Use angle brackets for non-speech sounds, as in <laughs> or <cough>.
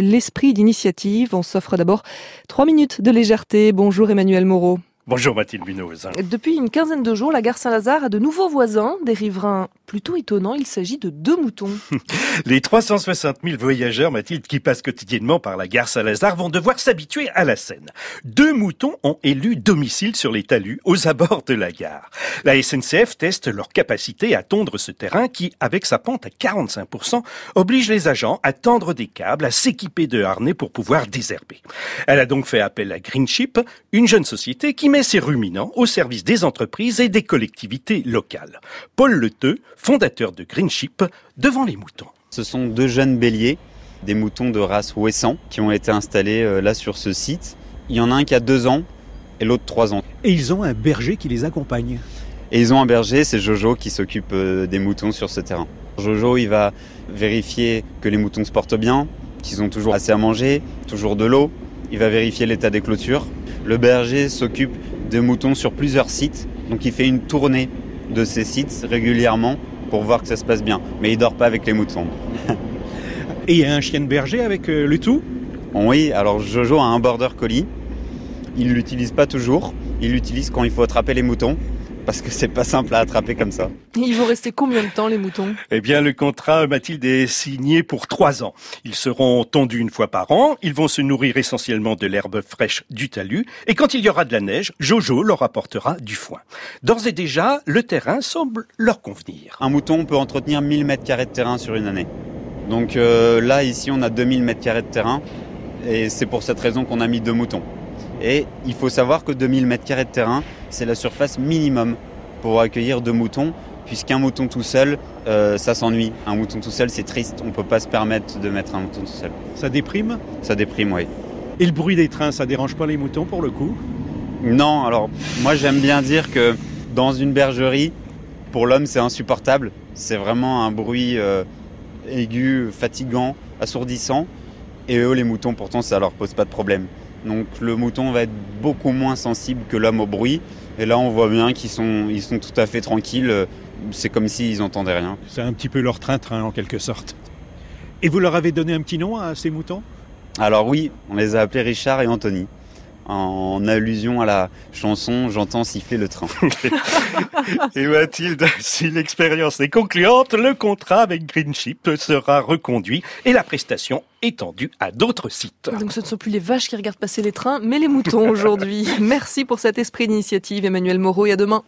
l'esprit d'initiative. On s'offre d'abord trois minutes de légèreté. Bonjour Emmanuel Moreau. Bonjour Mathilde Binoz. Depuis une quinzaine de jours, la gare Saint-Lazare a de nouveaux voisins, des riverains plutôt étonnants. Il s'agit de deux moutons. <laughs> Les 360 000 voyageurs, Mathilde, qui passent quotidiennement par la gare Saint-Lazare vont devoir s'habituer à la scène. Deux moutons ont élu domicile sur les talus aux abords de la gare. La SNCF teste leur capacité à tondre ce terrain qui, avec sa pente à 45%, oblige les agents à tendre des câbles, à s'équiper de harnais pour pouvoir désherber. Elle a donc fait appel à Greenship, une jeune société qui met ses ruminants au service des entreprises et des collectivités locales. Paul Leteux, fondateur de Greenship, devant les moutons. Ce sont deux jeunes béliers, des moutons de race Ouessant, qui ont été installés euh, là sur ce site. Il y en a un qui a deux ans et l'autre trois ans. Et ils ont un berger qui les accompagne. Et ils ont un berger, c'est Jojo qui s'occupe euh, des moutons sur ce terrain. Jojo, il va vérifier que les moutons se portent bien, qu'ils ont toujours assez à manger, toujours de l'eau. Il va vérifier l'état des clôtures. Le berger s'occupe des moutons sur plusieurs sites, donc il fait une tournée de ces sites régulièrement pour voir que ça se passe bien. Mais il dort pas avec les moutons. <laughs> Et il y a un chien de berger avec euh, le tout? Oui, alors Jojo a un border collie. Il l'utilise pas toujours. Il l'utilise quand il faut attraper les moutons parce que c'est pas simple à attraper comme ça. Ils vont rester combien de temps les moutons? Eh bien, le contrat, Mathilde, est signé pour trois ans. Ils seront tondus une fois par an. Ils vont se nourrir essentiellement de l'herbe fraîche du talus. Et quand il y aura de la neige, Jojo leur apportera du foin. D'ores et déjà, le terrain semble leur convenir. Un mouton peut entretenir 1000 mètres carrés de terrain sur une année. Donc euh, là, ici, on a 2000 mètres carrés de terrain. Et c'est pour cette raison qu'on a mis deux moutons. Et il faut savoir que 2000 mètres carrés de terrain, c'est la surface minimum pour accueillir deux moutons, puisqu'un mouton tout seul, euh, ça s'ennuie. Un mouton tout seul, c'est triste. On ne peut pas se permettre de mettre un mouton tout seul. Ça déprime? Ça déprime, oui. Et le bruit des trains, ça dérange pas les moutons pour le coup? Non, alors moi j'aime bien dire que dans une bergerie, pour l'homme c'est insupportable. C'est vraiment un bruit euh, aigu, fatigant, assourdissant. Et eux, les moutons, pourtant, ça leur pose pas de problème. Donc le mouton va être beaucoup moins sensible que l'homme au bruit. Et là, on voit bien qu'ils sont, ils sont tout à fait tranquilles. C'est comme s'ils n'entendaient rien. C'est un petit peu leur train-train en quelque sorte. Et vous leur avez donné un petit nom à ces moutons? Alors oui, on les a appelés Richard et Anthony. En allusion à la chanson J'entends siffler le train. <laughs> et Mathilde, si l'expérience est concluante, le contrat avec Greenship sera reconduit et la prestation étendue à d'autres sites. Donc ce ne sont plus les vaches qui regardent passer les trains, mais les moutons aujourd'hui. <laughs> Merci pour cet esprit d'initiative, Emmanuel Moreau, et à demain.